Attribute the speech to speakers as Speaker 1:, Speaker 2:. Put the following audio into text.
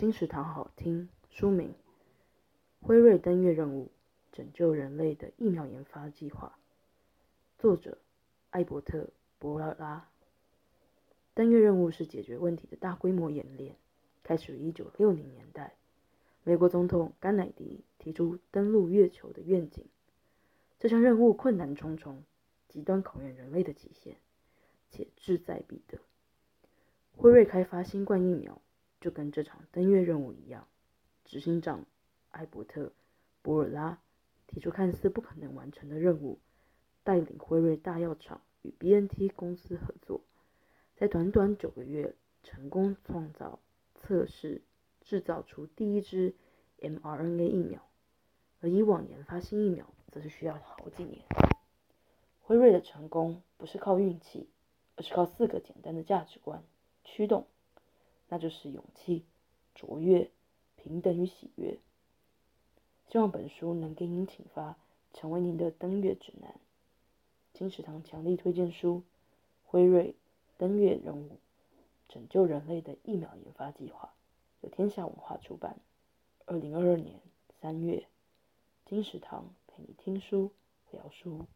Speaker 1: 金石堂好听。书名：辉瑞登月任务，拯救人类的疫苗研发计划。作者：艾伯特·博拉拉。登月任务是解决问题的大规模演练，开始于1960年代。美国总统甘乃迪提出登陆月球的愿景。这项任务困难重重，极端考验人类的极限，且志在必得。辉瑞开发新冠疫苗，就跟这场登月任务一样。执行长艾伯特·博尔拉提出看似不可能完成的任务，带领辉瑞大药厂与 BNT 公司合作，在短短九个月成功创造、测试、制造出第一支 mRNA 疫苗。而以往研发新疫苗，则是需要好几年。辉瑞的成功不是靠运气，而是靠四个简单的价值观。驱动，那就是勇气、卓越、平等与喜悦。希望本书能给您启发，成为您的登月指南。金石堂强力推荐书：辉瑞登月任务，拯救人类的疫苗研发计划，由天下文化出版。二零二二年三月，金石堂陪你听书聊书。